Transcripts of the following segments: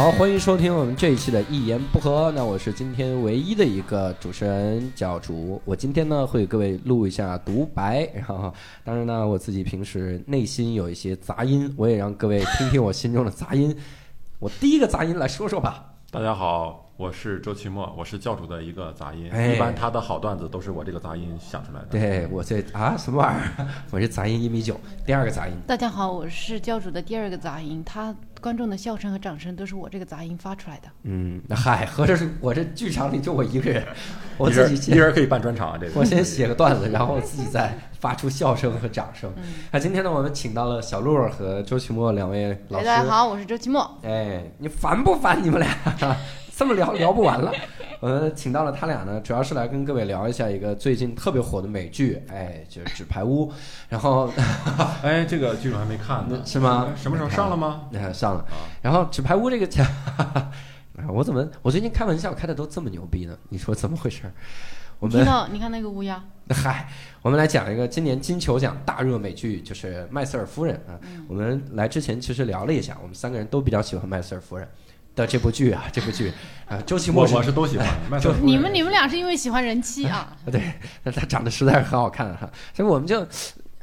好，欢迎收听我们这一期的《一言不合》。那我是今天唯一的一个主持人教主。我今天呢会给各位录一下独白，然后当然呢我自己平时内心有一些杂音，我也让各位听听我心中的杂音。我第一个杂音来说说吧。大家好，我是周奇墨，我是教主的一个杂音。哎一般他的好段子都是我这个杂音想出来的。对我这啊什么玩意儿？我是杂音一米九，第二个杂音。大家好，我是教主的第二个杂音，他观众的笑声和掌声都是我这个杂音发出来的。嗯，嗨，合着是我这剧场里就我一个人，我自己先人一人可以办专场啊，这个。我先写个段子，然后我自己再发出笑声和掌声。嗯那、今天呢，我们请到了小鹿和周奇墨两位老哎，师。大家好，我是周奇墨。哎，你烦不烦？你们俩这么聊聊不完了。我们请到了他俩呢，主要是来跟各位聊一下一个最近特别火的美剧，哎，就是《纸牌屋》。然后 哎，这个剧我还没看呢，是吗什么时候上了吗？呃上了，啊，然后《纸牌屋》这个讲，我怎么我最近开玩笑开的都这么牛逼呢？你说怎么回事？我们听到你看那个乌鸦，嗨，我们来讲一个今年金球奖大热美剧，就是《麦瑟尔夫人》啊。嗯我们来之前其实聊了一下，我们三个人都比较喜欢麦瑟尔夫人的这部剧啊，这这部剧啊，周奇墨我我是都喜欢。麦瑟尔夫人你们你们俩是因为喜欢人妻啊？对，那他长得实在是很好看哈，所以我们就。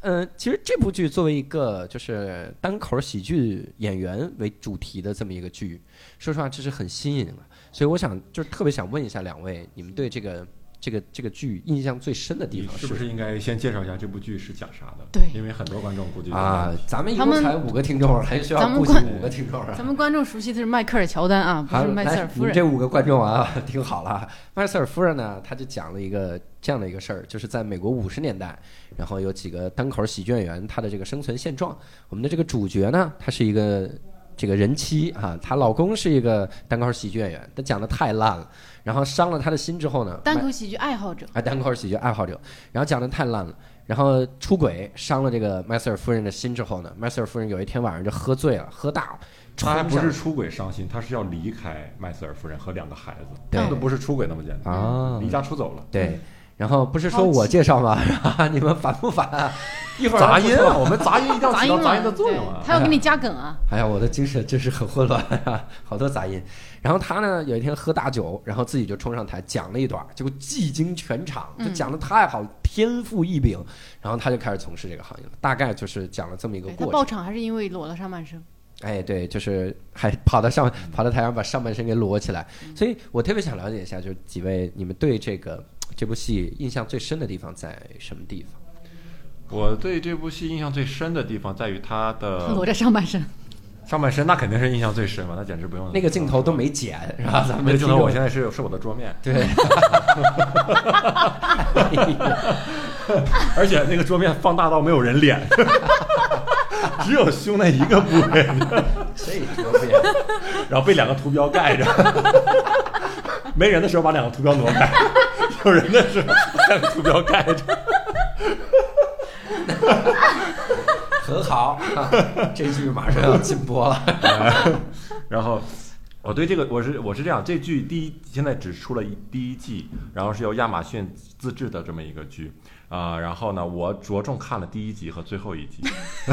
呃，其实这部剧作为一个就是单口喜剧演员为主题的这么一个剧，说实话这是很新颖的，所以我想就是特别想问一下两位，你们对这个这个这个剧印象最深的地方你是不是应该先介绍一下这部剧是讲啥的？对因为很多观众估计啊，咱们一共才五个听众，还需要咱们顾及观五个听众啊。咱们观众熟悉的是迈克尔乔丹啊，不，是迈瑟尔夫人。这五个观众啊，听好了啊，麦瑟尔夫人呢，他就讲了一个这样的一个事儿，就是在美国五十年代，然后有几个单口喜剧演员，他的这个生存现状。我们的这个主角呢，他是一个这个人妻啊，她老公是一个单口喜剧演员，但讲的太烂了，然后伤了他的心之后呢，单口喜剧爱好者，啊，单口喜剧爱好者，然后讲的太烂了，然后出轨伤了这个麦瑟尔夫人的心之后呢，麦瑟尔夫人有一天晚上就喝醉了，喝大了，他还不是出轨伤心，他是要离开麦瑟尔夫人和两个孩子，对。那都不是出轨那么简单啊。离家出走了。对，然后不是说我介绍吗？你们烦不烦啊？一会儿杂音啊，我们杂音一定要杂音嘛，起到杂音的作用啊。他要给你加梗啊。哎呀，我的精神真是很混乱啊，好多杂音。然后他呢，有一天喝大酒，然后自己就冲上台讲了一段，结果技惊全场，就嗯讲的太好，天赋异禀。然后他就开始从事这个行业了，大概就是讲了这么一个过程爆。场还是因为裸了上半身。哎，对，就是还跑到上跑到台上把上半身给裸起来。所以我特别想了解一下，就是几位你们对这个这部戏印象最深的地方在什么地方？我对这部戏印象最深的地方在于他他的 裸着上半身，上半身，那肯定是印象最深嘛，那简直不用那个镜头都没剪，是吧？咱们那个镜头，我现在是是我的桌面，对，而且那个桌面放大到没有人脸，只有胸那一个部位，这多不演。然后被两个图标盖着。没人的时候把两个图标挪开，有人的时候把两个图标盖着。很好，这剧马上要禁播了。然后我对这个我是我是这样，这剧第一现在只出了一第一季，然后是由亚马逊自制的这么一个剧啊、然后呢，我着重看了第一集和最后一集，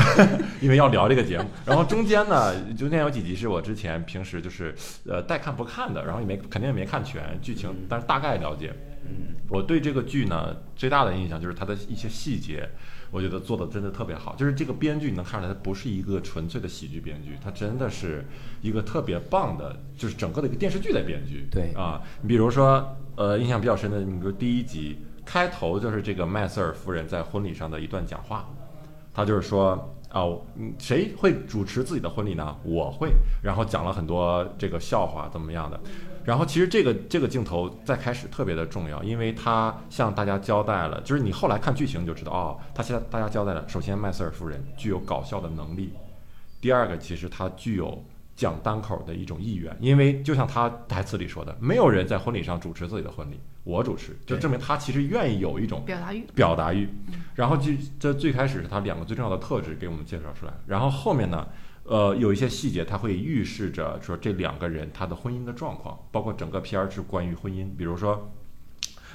因为要聊这个节目。然后中间呢，中间有几集是我之前平时就是呃带看不看的，然后也没肯定也没看全剧情，但是大概了解。我对这个剧呢最大的印象就是它的一些细节，我觉得做的真的特别好。就是这个编剧你能看出来，他不是一个纯粹的喜剧编剧，他真的是一个特别棒的，就是整个的一个电视剧的编剧。对啊，你比如说呃，印象比较深的，你比如第一集开头就是这个麦瑟尔夫人在婚礼上的一段讲话，她就是说。哦，嗯谁会主持自己的婚礼呢？我会，然后讲了很多这个笑话怎么样的，然后其实这个这个镜头在开始特别的重要，因为他向大家交代了，就是你后来看剧情就知道，哦，他向大家交代了，首先麦瑟尔夫人具有搞笑的能力，第二个其实她具有讲单口的一种意愿，因为就像他台词里说的，没有人在婚礼上主持自己的婚礼，我主持，就证明他其实愿意有一种表达欲。表达欲。然后就这最开始是他两个最重要的特质给我们介绍出来，然后后面呢，呃，有一些细节他会预示着说这两个人他的婚姻的状况，包括整个片儿是关于婚姻，比如说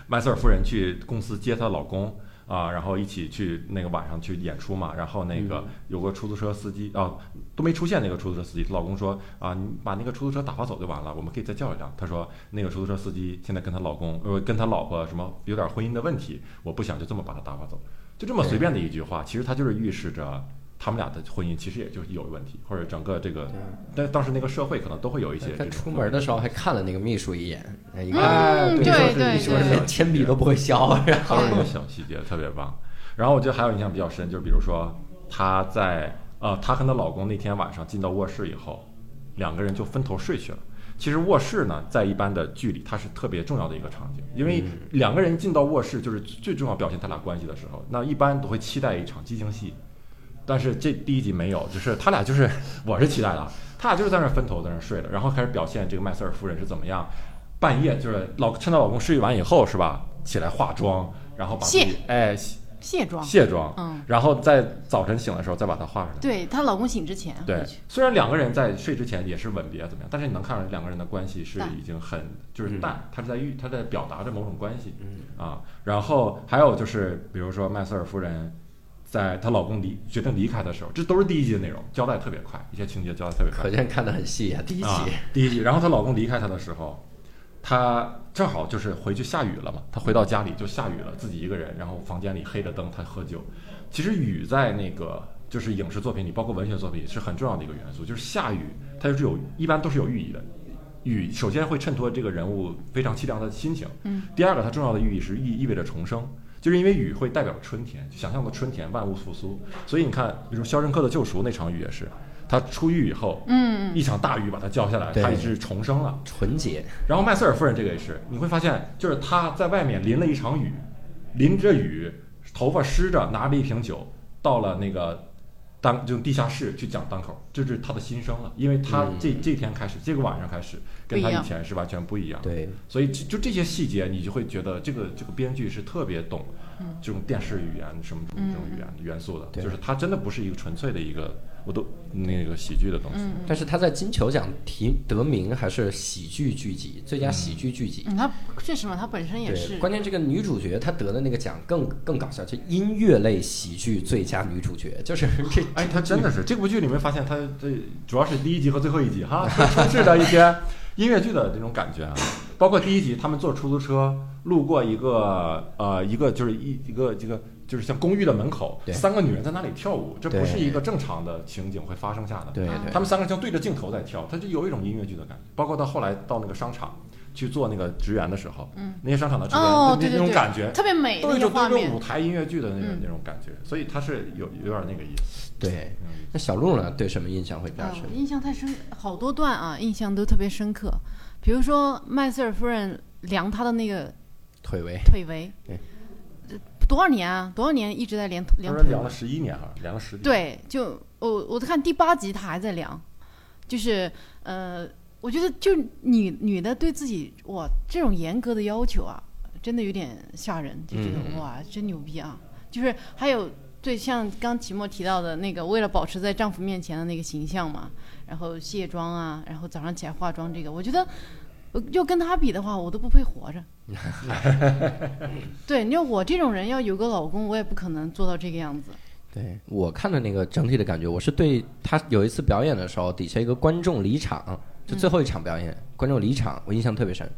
麦瑟尔夫人去公司接她老公。啊，然后一起去那个晚上去演出嘛，然后那个有个出租车司机啊都没出现，那个出租车司机，她老公说啊，你把那个出租车打发走就完了，我们可以再叫一辆。他说那个出租车司机现在跟她老公呃跟她老婆什么有点婚姻的问题，我不想就这么把他打发走，就这么随便的一句话，其实他就是预示着。他们俩的婚姻其实也就有问题，或者整个这个，但当时那个社会可能都会有一些这他。出门的时候还看了那个秘书一眼，哎一嗯个哎对说是对你说是对连铅笔都不会削，然后一个小细节，特别棒。然后我觉得还有印象比较深，就是比如说她在呃，她跟她老公那天晚上进到卧室以后，两个人就分头睡去了。其实卧室呢，在一般的剧里，它是特别重要的一个场景，因为两个人进到卧室就是最重要表现他俩关系的时候。那一般都会期待一场激情戏，但是这第一集没有，就是他俩就是我是期待的啊，他俩就是在那儿分头在那儿睡了，然后开始表现这个麦瑟尔夫人是怎么样，半夜就是老趁她老公睡完以后是吧，起来化妆，然后把自己卸哎卸卸妆，卸妆，嗯，然后在早晨醒的时候再把它画上来。对她老公醒之前对，虽然两个人在睡之前也是吻别怎么样，但是你能看出来两个人的关系是已经很就是嗯淡，他是在预他在表达着某种关系，啊，然后还有就是比如说麦瑟尔夫人。在她老公离决定离开的时候，这都是第一集的内容，交代特别快，一些情节交代特别快可。见看得很细啊。第一集啊，第一集，然后她老公离开她的时候，她正好就是回去下雨了嘛，她回到家里就下雨了，自己一个人，然后房间里黑着灯，她喝酒。其实雨在那个就是影视作品里，包括文学作品是很重要的一个元素，就是下雨它就是有一般都是有寓意的。雨首先会衬托这个人物非常凄凉的心情，嗯，第二个它重要的寓意是意意味着重生，就是因为雨会代表春天，想象的春天万物复苏，所以你看，比如《肖申克的救赎》那场雨也是，他出狱以后，嗯，一场大雨把他浇下来，他也是重生了。纯洁，然后麦瑟尔夫人这个也是，你会发现，就是他在外面淋了一场雨，淋着雨，头发湿着，拿着一瓶酒，到了那个当就地下室去讲单口，这是他的心声了，因为他嗯。这、这天开始，这个晚上开始，跟他以前是完全不一样。对，所以就就这些细节，你就会觉得这个这个编剧是特别懂这种电视语言什么这种这种语言元素的，对。就是他真的不是一个纯粹的一个我都那个喜剧的东西。但是他在金球奖提得名还是喜剧剧集，最佳喜剧剧集。嗯，她确实嘛，他本身也，是，关键这个女主角她得的那个奖更更搞笑，就音乐类喜剧最佳女主角，就是这哎，她真的是这部剧里面发现他这主要是第一集和最后一集哈，是充斥着一些音乐剧的这种感觉啊。包括第一集他们坐出租车路过一个呃一个就是一一个这个就是像公寓的门口，三个女人在那里跳舞，这不是一个正常的情景会发生下的。对啊对，他们三个像对着镜头在跳，他就有一种音乐剧的感觉。包括到后来到那个商场去做那个职员的时候，嗯，那些商场的职员、哦，那对对对，那种感觉，特别美都有那种舞，台音乐剧的那种、嗯那种感觉，所以他是有有点那个意思。对。嗯那小鹿呢？对什么印象会比较深啊，？印象太深，好多段啊，印象都特别深刻。比如说麦瑟尔夫人量她的那个腿围，腿围，对多少年啊？多少年一直在量他量腿量了？十一年啊，量了十年。对，就我我看第八集她还在量，就是呃，我觉得就女女的对自己哇这种严格的要求啊，真的有点吓人，就觉得、嗯哇真牛逼啊！就是还有对像刚齐墨提到的那个，为了保持在丈夫面前的那个形象嘛，然后卸妆啊，然后早上起来化妆，这个我觉得。呃就跟他比的话，我都不配活着。对，你说我这种人要有个老公，我也不可能做到这个样子。对我看的那个整体的感觉，我是对他有一次表演的时候，底下一个观众离场，就最后一场表演，观众离场，我印象特别深。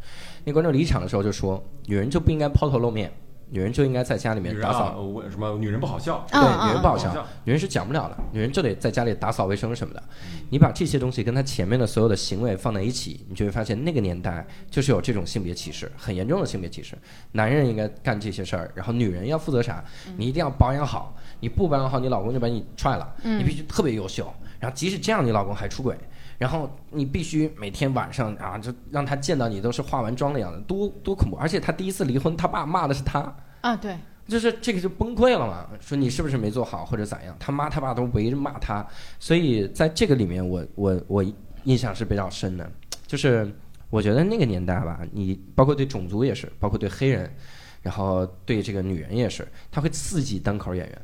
那观众离场的时候就说，女人就不应该抛头露面，女人就应该在家里面打扫。我什么女人不好笑，嗯对，女人不好笑女人是讲不了的，女人就得在家里打扫卫生什么的。你把这些东西跟她前面的所有的行为放在一起，你就会发现那个年代就是有这种性别歧视，很严重的性别歧视。男人应该干这些事儿，然后女人要负责啥？你一定要保养好，你不保养好，你老公就把你踹了。你必须特别优秀，然后即使这样，你老公还出轨。然后你必须每天晚上啊，就让他见到你都是化完妆的样子，多多恐怖！而且他第一次离婚，他爸骂的是他，啊，对，就是这个就崩溃了嘛，说你是不是没做好或者咋样？他妈他爸都围着骂他，所以在这个里面我，我我印象是比较深的，就是我觉得那个年代吧，你包括对种族也是，包括对黑人，然后对这个女人也是，他会刺激单口演员，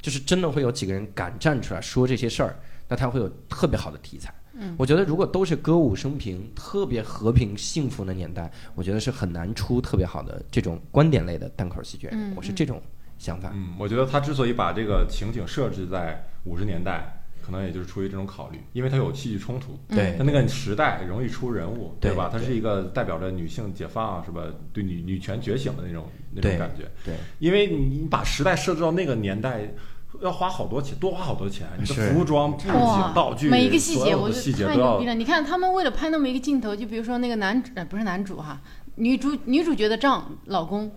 就是真的会有几个人敢站出来说这些事儿，那他会有特别好的题材。嗯我觉得如果都是歌舞升平、特别和平幸福的年代，我觉得是很难出特别好的这种观点类的单口喜剧。嗯我是这种想法。嗯，我觉得他之所以把这个情景设置在五十年代，可能也就是出于这种考虑，因为它有戏剧冲突。对它那个时代容易出人物，对吧？它是一个代表着女性解放啊，是吧？对女女权觉醒的那种那种感觉。对，因为你你把时代设置到那个年代，要花好多钱，多花好多钱。你的服装、布景、哇道具，每一个细节，我觉细节都要得太牛逼了。你看他们为了拍那么一个镜头，就比如说那个男主，呃，不是男主哈，女主女主角的丈老公。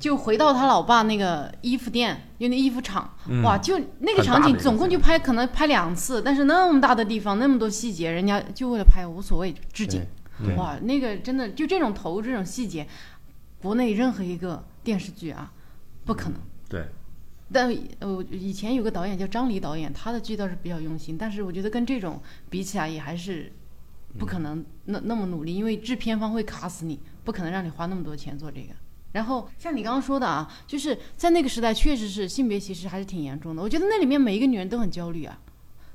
就回到他老爸那个衣服店，就那衣服厂，嗯哇，就那个场景总共就拍可能拍两次，但是那么大的地方，那么多细节，人家就为了拍无所谓致敬，哇，那个真的就这种投入这种细节，国内任何一个电视剧啊，不可能。对，但呃，以前有个导演叫张黎导演，他的剧倒是比较用心，但是我觉得跟这种比起来，也还是不可能那那么努力，因为制片方会卡死你，不可能让你花那么多钱做这个。然后像你刚刚说的啊，就是在那个时代，确实是性别歧视还是挺严重的。我觉得那里面每一个女人都很焦虑啊，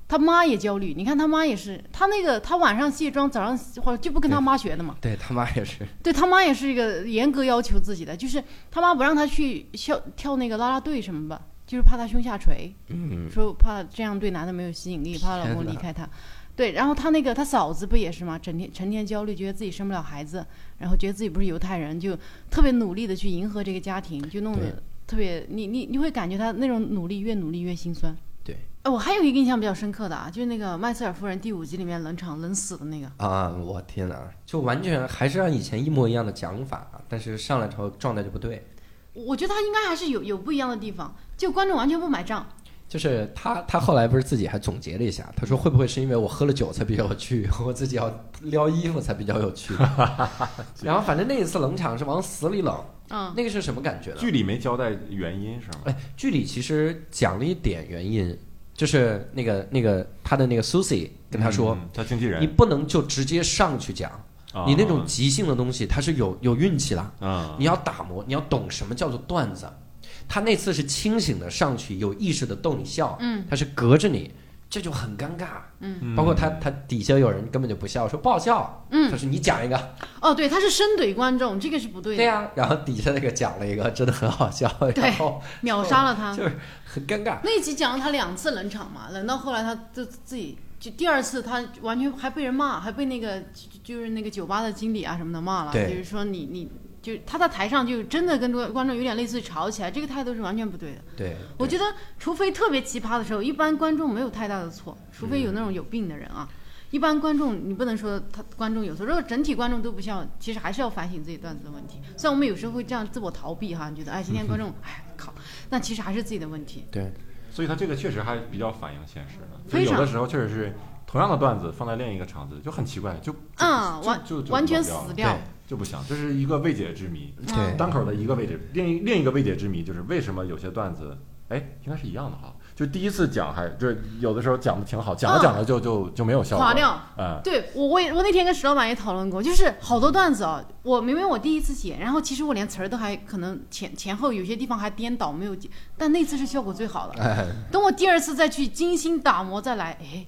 她妈也焦虑。你看他妈也是，他那个他晚上卸妆，早上或者就不跟他妈学的嘛。对他妈也是，对他妈也是一个严格要求自己的，就是他妈不让他去跳跳那个啦啦队什么吧，就是怕他胸下垂，嗯，说怕这样对男的没有吸引力，怕老公离开他。对，然后他那个他嫂子不也是吗？整天成天焦虑，觉得自己生不了孩子，然后觉得自己不是犹太人，就特别努力的去迎合这个家庭，就弄得特别，你你你会感觉他那种努力越努力越心酸。对。哎，我还有一个印象比较深刻的啊，就是那个麦瑟尔夫人第五集里面冷场冷死的那个。啊，我天哪，就完全还是按以前一模一样的讲法，但是上来之后状态就不对。我觉得他应该还是有有不一样的地方，就观众完全不买账。就是他，他后来不是自己还总结了一下，他说会不会是因为我喝了酒才比较有趣，我自己要撩衣服才比较有趣。然后反正那一次冷场是往死里冷，嗯，那个是什么感觉呢？剧里没交代原因是吗？哎，剧里其实讲了一点原因，就是那个那个他的那个 Susie 跟他说，嗯他经纪人，你不能就直接上去讲，啊。你那种即兴的东西它是有有运气的，啊，你要打磨，你要懂什么叫做段子。他那次是清醒的上去，有意识的逗你笑，嗯，他是隔着你，这就很尴尬。嗯。包括他他底下有人根本就不笑，说不好笑，嗯。他说你讲一个，哦，对，他是深怼观众，这个是不对的，对呀、然后底下那个讲了一个，真的很好笑，然后秒杀了他。就是很尴尬。那一集讲了他两次冷场嘛，冷到后来他就自己就第二次他完全还被人骂，还被那个就就是那个酒吧的经理啊什么的骂了，对。就是说你你就他在台上就真的跟观众有点类似于吵起来，这个态度是完全不对的。对，我觉得，除非特别奇葩的时候，一般观众没有太大的错，除非有那种有病的人啊。一般观众，你不能说他观众有错，如果整体观众都不笑，其实还是要反省自己段子的问题。虽然我们有时候会这样自我逃避哈，你觉得哎今天观众哎靠，但其实还是自己的问题。对，所以他这个确实还比较反映现实的。就有的时候确实是同样的段子放在另一个场子就很奇怪，就就嗯完就就完全死掉对就不行，这是一个未解之谜。嗯对单口的一个未解，另一另一个未解之谜就是为什么有些段子，哎，应该是一样的哈。就第一次讲还就是有的时候讲的挺好，讲着讲着就就就没有效果，垮掉。嗯，对我，我也我那天跟石老板也讨论过，就是好多段子啊，我明明我第一次写，然后其实我连词儿都还可能前前后有些地方还颠倒没有记，但那次是效果最好的。哎，等我第二次再去精心打磨再来，哎，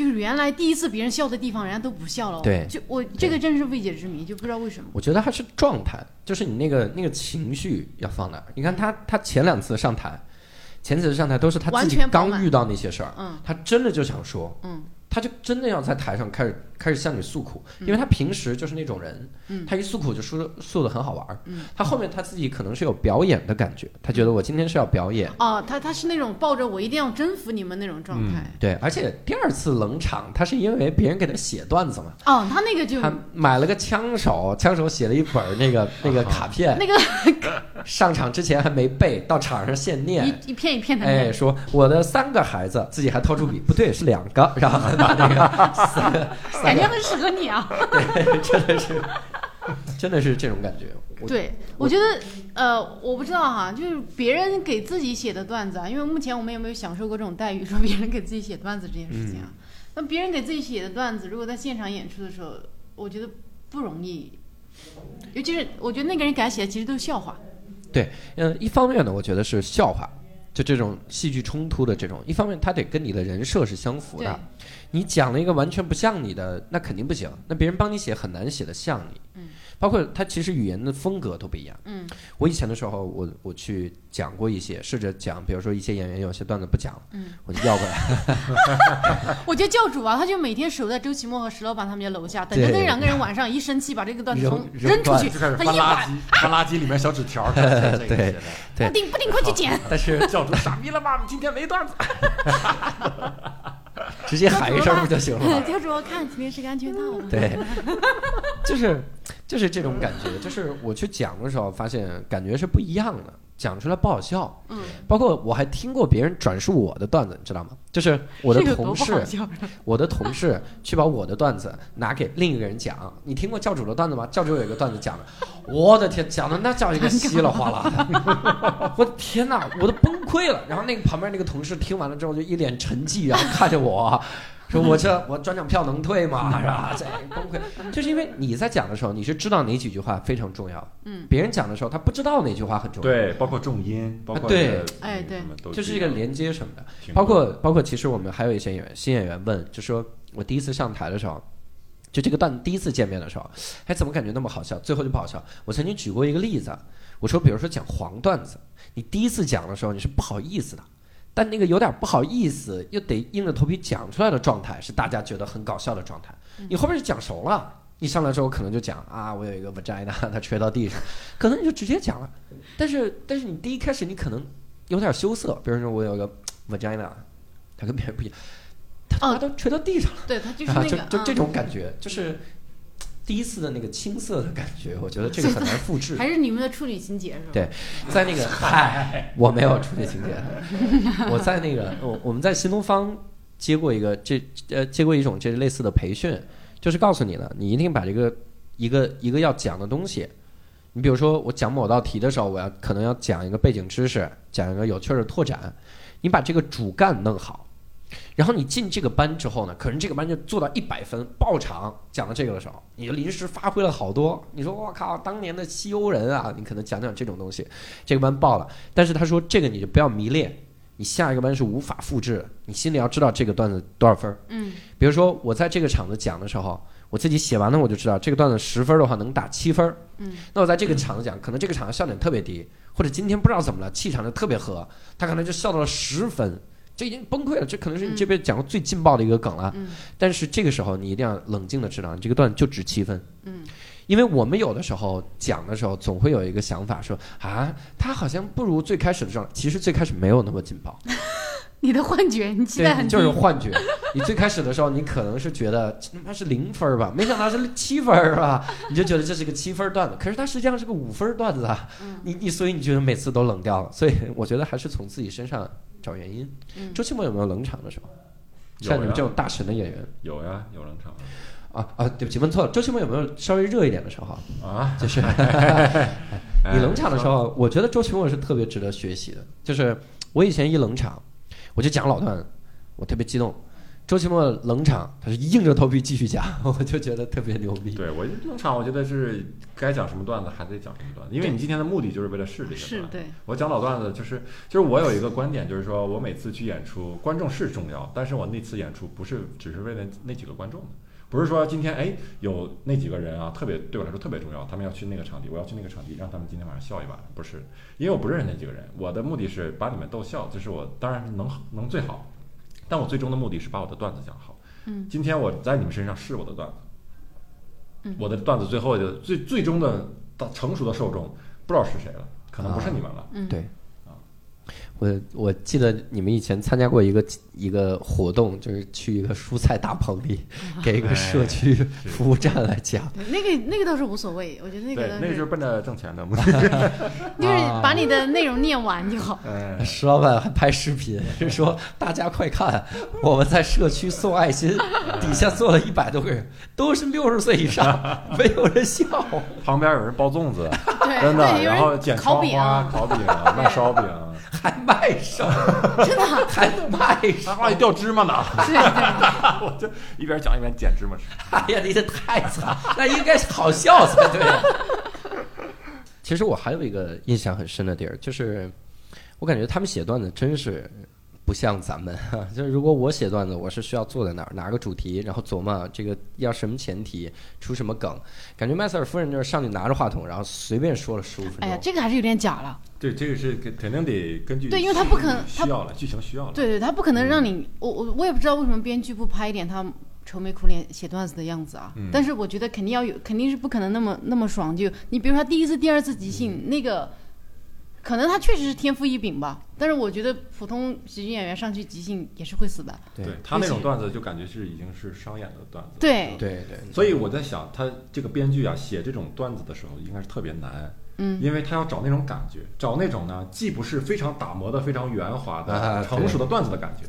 就是原来第一次别人笑的地方，人家都不笑了。对就我这个真是未解之谜，就不知道为什么。我觉得还是状态，就是你那个那个情绪要放哪儿。你看他他前两次上台，前几次上台都是他自完己全刚遇到那些事儿，嗯他真的就想说，嗯，他就真的要在台上开始开始向你诉苦，因为他平时就是那种人，嗯。他一诉苦就说诉的很好玩儿，嗯。他后面他自己可能是有表演的感觉，他觉得我今天是要表演，哦，他他是那种抱着我一定要征服你们那种状态。对，而且第二次冷场，他是因为别人给他写段子嘛，哦，他那个就他买了个枪手，枪手写了一本那个 那个卡片，那个 上场之前还没背，到场上现念。一一片一片的哎，说我的三个孩子，自己还掏出笔，不对，是两个，然后把那个三个 三个，感觉很适合你啊！对，真的是，真的是这种感觉。我对，我觉得，呃，我不知道哈，就是别人给自己写的段子啊，因为目前我们有没有享受过这种待遇，说别人给自己写段子这件事情啊？那别人给自己写的段子，如果在现场演出的时候，我觉得不容易，尤其是我觉得那个人给他写的其实都是笑话。对嗯，一方面呢，我觉得是笑话，就这种戏剧冲突的这种；一方面，他得跟你的人设是相符的。你讲了一个完全不像你的，那肯定不行。那别人帮你写很难写的像你。嗯，包括他其实语言的风格都不一样。嗯，我以前的时候，我我去讲过一些，试着讲，比如说一些演员有些段子不讲了，嗯，我就要过来，我觉得教主啊，他就每天守在周奇墨和石老板他们家楼下，等着那两个人晚上一生气，把这个段子从扔扔出去，就开始他一把翻垃圾，翻垃圾里面小纸条 对写的对布丁布丁快去捡。但是教主傻逼了吧？今天没段子。直接喊一声不就行了吗？教主看今天是个安全套。对，就 是就是这种感觉，就是我去讲的时候，发现感觉是不一样的，讲出来不好笑。嗯，包括我还听过别人转述我的段子，你知道吗？就是我的同事。我的同事 去把我的段子拿给另一个人讲。你听过教主的段子吗？教主有一个段子讲的，我的天，讲的那叫一个稀里哗啦的，我的天哪，我都崩溃了。然后那个旁边那个同事听完了之后，就一脸沉寂，然后看着我。说我这我转场票能退吗？是吧？这崩溃，就是因为你在讲的时候，你是知道哪几句话非常重要，嗯，别人讲的时候他不知道哪句话很重要，对，包括重音，包括对这个哎对就是一个连接什么的。包括包括，其实我们还有一些演员，新演员问，就说我第一次上台的时候，就这个段第一次见面的时候，哎，怎么感觉那么好笑？最后就不好笑。我曾经举过一个例子，我说，比如说讲黄段子，你第一次讲的时候你是不好意思的，但那个有点不好意思，又得硬着头皮讲出来的状态，是大家觉得很搞笑的状态。你后面是讲熟了。你上来之后可能就讲啊，我有一个 vagina，它垂到地上，可能你就直接讲了。但是但是你第一开始你可能有点羞涩，比如说我有个 vagina，它跟别人不一样，它他都垂到地上了，对他就是啊，那个 就这种感觉，就是第一次的那个青涩的感觉，我觉得这个很难复制。还是你们的处女情节是吧？对在那个嗨，我没有处女情节，我在那个我我们在新东方接过一个这呃接过一种这类似的培训，就是告诉你呢，你一定把这个一个一个要讲的东西，你比如说我讲某道题的时候，我要可能要讲一个背景知识，讲一个有趣儿的拓展，你把这个主干弄好。然后你进这个班之后呢，可能这个班就做到一百分爆场，讲到这个的时候，你就临时发挥了好多。你说我靠，当年的西欧人啊，你可能讲讲这种东西，这个班爆了。但是他说这个你就不要迷恋，你下一个班是无法复制的，你心里要知道这个段子多少分儿。嗯比如说我在这个场子讲的时候，我自己写完了我就知道这个段子十分的话能打七分儿。嗯，那我在这个场子讲，可能这个场子笑点特别低，或者今天不知道怎么了，气场就特别和，他可能就笑到了十分。这已经崩溃了，这可能是你这辈子讲过最劲爆的一个梗了。嗯但是这个时候你一定要冷静的知道，你这个段子就值七分。嗯，因为我们有的时候讲的时候，总会有一个想法说啊，他好像不如最开始的状态。其实最开始没有那么劲爆，你的幻觉，你期待，很低。就是幻觉。你最开始的时候，你可能是觉得这他妈是零分吧，没想到是七分儿吧，你就觉得这是个七分段子。可是它实际上是个五分段子啊，嗯你你所以你觉得每次都冷掉了。所以我觉得还是从自己身上找原因。嗯周奇墨有没有冷场的时候？像你们这种大神的演员有呀，有冷场啊啊，对不起，问错了。周奇墨有没有稍微热一点的时候？啊。就是 哎你冷场的时候，我觉得周奇墨是特别值得学习的。就是我以前一冷场，我就讲老段，我特别激动。周奇墨冷场，他是硬着头皮继续讲，我就觉得特别牛逼。对我冷场，我觉得是该讲什么段子还得讲什么段子，因为你今天的目的就是为了试这些段子。是对，我讲老段子就是就是我有一个观点，就是说我每次去演出，观众是重要，但是我那次演出不是只是为了那几个观众的，不是说今天哎有那几个人啊特别对我来说特别重要，他们要去那个场地，我要去那个场地让他们今天晚上笑一晚，不是，因为我不认识那几个人，我的目的是把你们逗笑，这是我当然是能能最好，但我最终的目的是把我的段子讲好。嗯，今天我在你们身上试我的段子，嗯我的段子最后的最最终的到成熟的受众不知道是谁了，可能不是你们了。嗯，对我我记得你们以前参加过一个一个活动，就是去一个蔬菜大棚里，给一个社区服务站来讲。对那个那个倒是无所谓，我觉得那个对，那个就是奔着挣钱的目的。就是把你的内容念完就好。嗯，石老板还拍视频，是说大家快看，我们在社区送爱心，底下坐了一百多个人，都是六十岁以上，没有人笑。旁边有人包粽子，对，真的，然后捡烤饼、卖烧饼，还卖手，真的还能卖还烧？往里掉芝麻呢。对对，我就一边讲一边捡芝麻吃。哎呀，你这太惨，那应该是好笑才对。其实我还有一个印象很深的地儿，就是我感觉他们写段子真是不不像咱们，就是如果我写段子，我是需要坐在那儿拿个主题，然后琢磨这个要什么前提，出什么梗。感觉麦瑟尔夫人就是上去拿着话筒，然后随便说了十五分钟。哎呀，这个还是有点假了。对，这个是肯肯定得根据对因为他不可能他需要了，剧情需要了。对对，他不可能让你，我我我也不知道为什么编剧不拍一点他愁眉苦脸写段子的样子啊。嗯但是我觉得肯定要有，肯定是不可能那么那么爽。就你比如说他第一次、第二次即兴、那个，可能他确实是天赋异禀吧。但是我觉得普通喜剧演员上去即兴也是会死的。对对他那种段子就感觉是已经是商演的段子。对对对，所以我在想，他这个编剧啊写这种段子的时候，应该是特别难。嗯，因为他要找那种感觉，找那种呢，既不是非常打磨的、非常圆滑啊的、成熟的段子的感觉，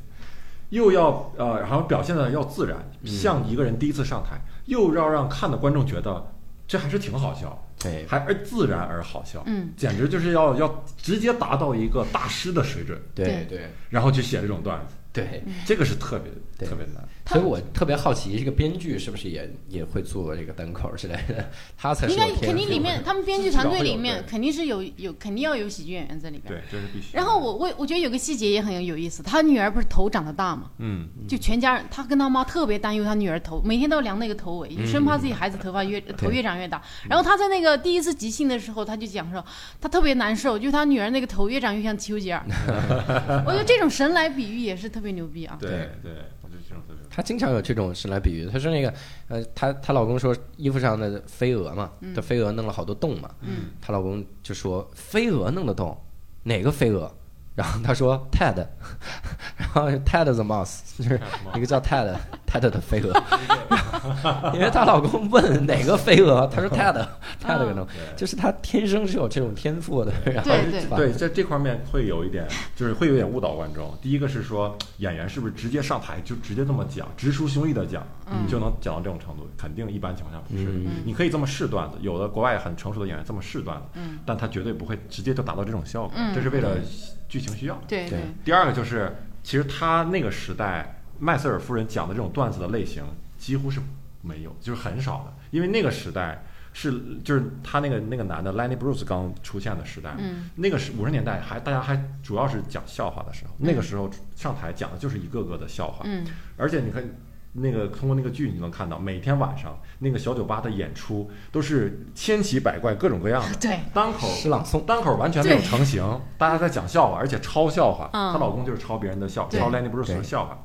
又要呃，然后表现的要自然，像一个人第一次上台，又要让看的观众觉得这还是挺好笑，对。还而自然而好笑，嗯，简直就是要要直接达到一个大师的水准，对。对。然后去写这种段子，对，这个是特别特别难。所以我特别好奇，这个编剧是不是也也会做这个单口之类的？他才是应该肯定里面他们编剧团队里面肯定是有有肯定要有喜剧演员在里面。对，这是必须。然后我我我觉得有个细节也很有意思，他女儿不是头长得大嘛，嗯，就全家人，他跟他妈特别担忧他女儿头，每天都要量那个头围，生怕自己孩子头发越头越长越大。然后他在那个第一次即兴的时候，他就讲说，他特别难受，就他女儿那个头越长越像丘吉尔。我觉得这种神来比喻也是特别牛逼啊。对对，我觉得这种特别。他经常有这种事来比喻，她说那个，呃，她她老公说衣服上的飞蛾嘛，这飞蛾弄了好多洞嘛，嗯，她老公就说飞蛾弄的洞，哪个飞蛾？然后他说 Ted，然后 Ted the mouse 就是一个叫 Ted Ted 的飞蛾，因为她老公问哪个飞蛾，她说 Ted Ted 可能，就是她天生是有这种天赋的，然后对对。对，在这方面会有一点，就是会有点误导观众。第一个是说演员是不是直接上台就直接这么讲，直抒胸臆的讲，嗯就能讲到这种程度？肯定一般情况下不是。嗯你可以这么试段子，有的国外很成熟的演员这么试段子，嗯但他绝对不会直接就达到这种效果，嗯这是为了剧情需要。对对对，第二个就是，其实他那个时代，麦瑟尔夫人讲的这种段子的类型几乎是没有，就是很少的，因为那个时代是就是他那个那个男的 Lenny Bruce 刚出现的时代，嗯那个是五十年代还大家还主要是讲笑话的时候，那个时候上台讲的就是一个个的笑话，嗯而且你看。那个通过那个剧，你就能看到每天晚上那个小酒吧的演出都是千奇百怪、各种各样的。对，单口是朗诵，单口完全没有成型，大家在讲笑话，而且抄笑话。嗯她老公就是抄别人的笑，对抄 Lenny Bruce 的笑话。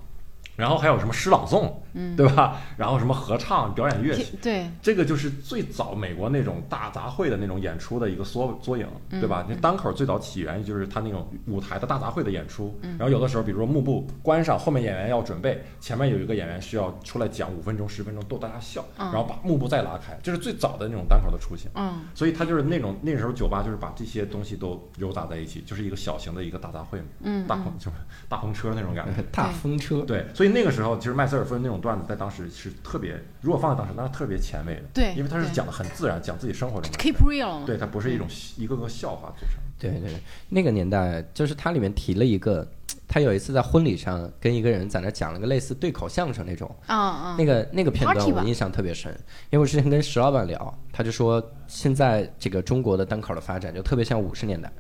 然后还有什么诗朗诵，嗯，对吧？然后什么合唱、表演乐器，对，这个就是最早美国那种大杂烩的那种演出的一个缩缩影，嗯对吧？那单口最早起源就是他那种舞台的大杂烩的演出。嗯然后有的时候，比如说幕布关上，后面演员要准备，前面有一个演员需要出来讲五分钟、十分钟逗大家笑，嗯然后把幕布再拉开，这是最早的那种单口的雏形。嗯所以他就是那种那时候酒吧就是把这些东西都糅杂在一起，就是一个小型的一个大杂烩嘛，嗯，大风就是大篷车那种感觉。大风车，对，所以那个时候其实麦瑟尔夫人那种段子在当时是特别，如果放在当时那是特别前卫的，对因为他是讲的很自然，讲自己生活中的，keep real，对，它不是一种一个个笑话组成。对对对，那个年代就是它里面提了一个，他有一次在婚礼上跟一个人在那讲了个类似对口相声那种，啊啊，那个那个片段我印象特别深，因为我之前跟石老板聊，他就说现在这个中国的单口的发展就特别像五十年代，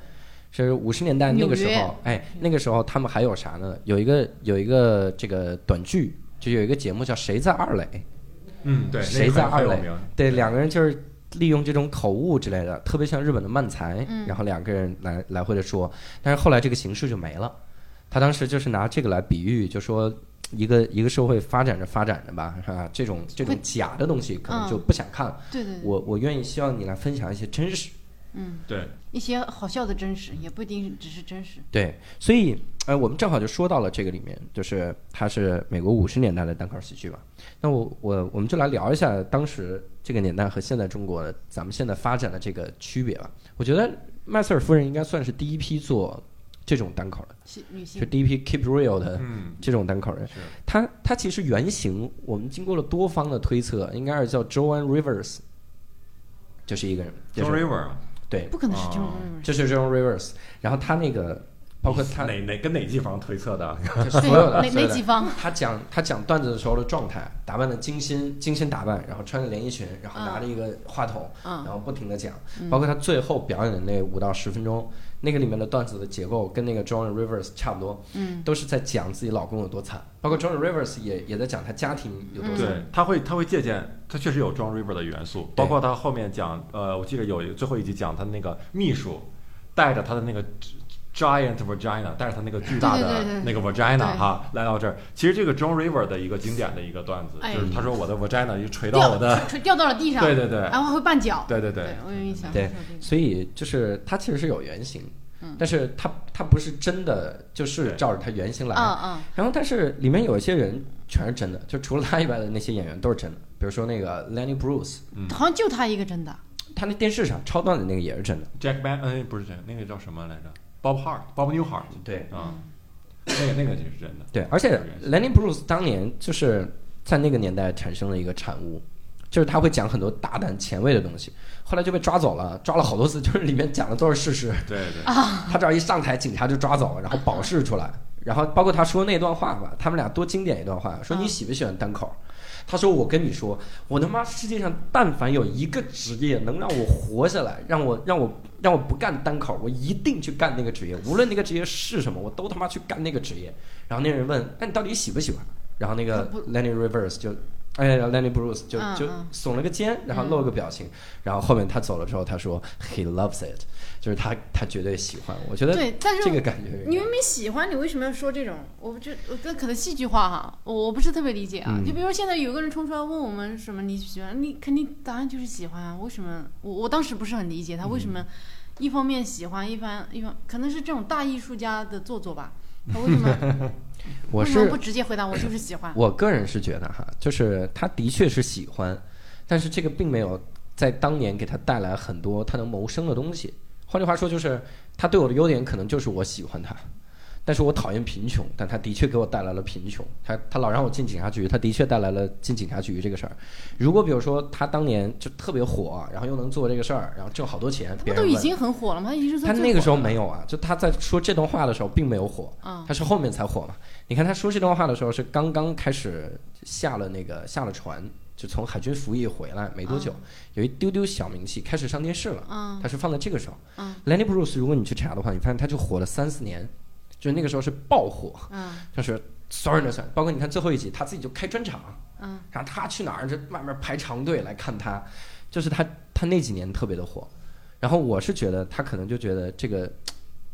是五十年代那个时候，哎，那个时候他们还有啥呢？有一个有一个这个短剧，就有一个节目叫《谁在二垒》，嗯，对，谁在二垒。对，两个人就是利用这种口误之类的，特别像日本的漫才，嗯然后两个人来来回的说，但是后来这个形式就没了。他当时就是拿这个来比喻，就说一个一个社会发展着发展着吧，啊？这种这种假的东西可能嗯就不想看了。对对对，我我愿意希望你来分享一些真实。嗯，对，一些好笑的真实，也不一定只是真实。对，所以呃，我们正好就说到了这个里面，就是它是美国五十年代的单口喜剧吧。那我我我们就来聊一下当时这个年代和现在中国咱们现在发展的这个区别吧。我觉得麦瑟尔夫人应该算是第一批做这种单口的，是女性，就，第一批 keep real 的嗯，这种单口人。是，他他其实原型，我们经过了多方的推测，应该是叫 Joan Rivers，就是一个人，就 John 是 River 啊对，不可能是这种哦人。这是 Joan Rivers。然后他那个包括他哪哪跟哪几方推测的？就所有的哪所有的。哪几方？他讲他讲段子的时候的状态，打扮的精心精心打扮，然后穿着连衣裙，然后拿着一个话筒，嗯。然后不停的讲，包括他最后表演的那五到十分钟，那个里面的段子的结构跟那个 John Rivers 差不多，嗯，都是在讲自己老公有多惨，包括 John Rivers 也也在讲他家庭有多惨，对，他会他会借鉴，他确实有 John Rivers 的元素，包括他后面讲，呃，我记得有一个最后一集讲他那个秘书带着他的那个 giant vagina，带着他那个巨大的那个 vagina 哈来到这儿。其实这个 John River 的一个经典的一个段子，哎。就是他说我的 vagina 就垂到掉我的，垂掉到了地上，对对对。然后会绊脚，对对对。对，我有印象。对所以就是他其实是有原型，嗯。但是他他不是真的就是照着他原型来，嗯嗯，然后但是里面有一些人全是真的，就除了他以外的那些演员都是真的，比如说那个 Lenny Bruce，嗯。好像就他一个真的。他那电视上超段子那个也是真的，Jack Ban，嗯，不是 Jack，那个叫什么来着？Bob Hart，Bob Newhart，对啊，那个那个就是真的。对，而且 Lenny Bruce 当年就是在那个年代产生了一个产物，就是他会讲很多大胆前卫的东西，后来就被抓走了，抓了好多次，就是里面讲的都是事实。对对，他只要一上台，警察就抓走了，然后保释出来，然后包括他说那段话吧，他们俩多经典一段话，说你喜不喜欢单口？他说我跟你说，我他妈世界上但凡有一个职业能让我活下来，让我让我让我不干单口，我一定去干那个职业，无论那个职业是什么，我都他妈去干那个职业。然后那人问，那你到底喜不喜欢？然后那个 Lenny Rivers 就。哎呀，Lenny Bruce 就就耸了个肩，然后露了个表情，然后后面他走了之后，他说 He loves it，就是他他绝对喜欢。我觉得对，但是这个感觉你明明喜欢，你为什么要说这种？我不觉我觉得可能戏剧化哈，我我不是特别理解啊。嗯就比如说现在有个人冲出来问我们什么你喜欢，你肯定答案就是喜欢啊。为什么？我我当时不是很理解他为什么一方面喜欢，一方一方可能是这种大艺术家的做作吧。他 为什么我是为什么不直接回答我就是喜欢？我个人是觉得哈，就是他的确是喜欢，但是这个并没有在当年给他带来很多他能谋生的东西。换句话说，就是他对我的优点可能就是我喜欢他，但是我讨厌贫穷，但他的确给我带来了贫穷。他他老让我进警察局，他的确带来了进警察局这个事儿。如果比如说他当年就特别火，然后又能做这个事儿，然后挣好多钱，他别人都已经很火了吗？他那个时候没有啊，就他在说这段话的时候并没有火，嗯他是后面才火嘛。你看他说这段话的时候是刚刚开始下了那个下了船，就从海军服役回来没多久，有一丢丢小名气，开始上电视了。嗯他是放在这个时候。嗯 Lenny Bruce，如果你去查的话，你发现他就火了三四年，就是那个时候是爆火，嗯就是所有人都喜欢。包括你看最后一集，他自己就开专场，嗯然后他去哪儿就外面排长队来看他，就是他他那几年特别的火。然后我是觉得他可能就觉得这个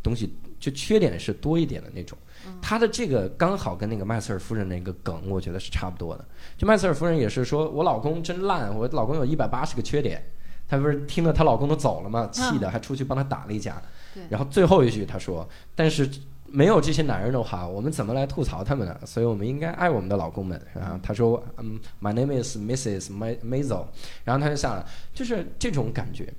东西就缺点是多一点的那种。他的这个刚好跟那个麦瑟尔夫人那个梗，我觉得是差不多的。就麦瑟尔夫人也是说，我老公真烂，我老公有一百八十个缺点。她不是听了她老公都走了嘛？气的还出去帮他打了一架。对然后最后一句她说：“但是没有这些男人的话，我们怎么来吐槽他们呢？所以我们应该爱我们的老公们。”然后他说：“嗯，My name is Mrs. Ma- Maisel。”然后他就下来，就是这种感觉。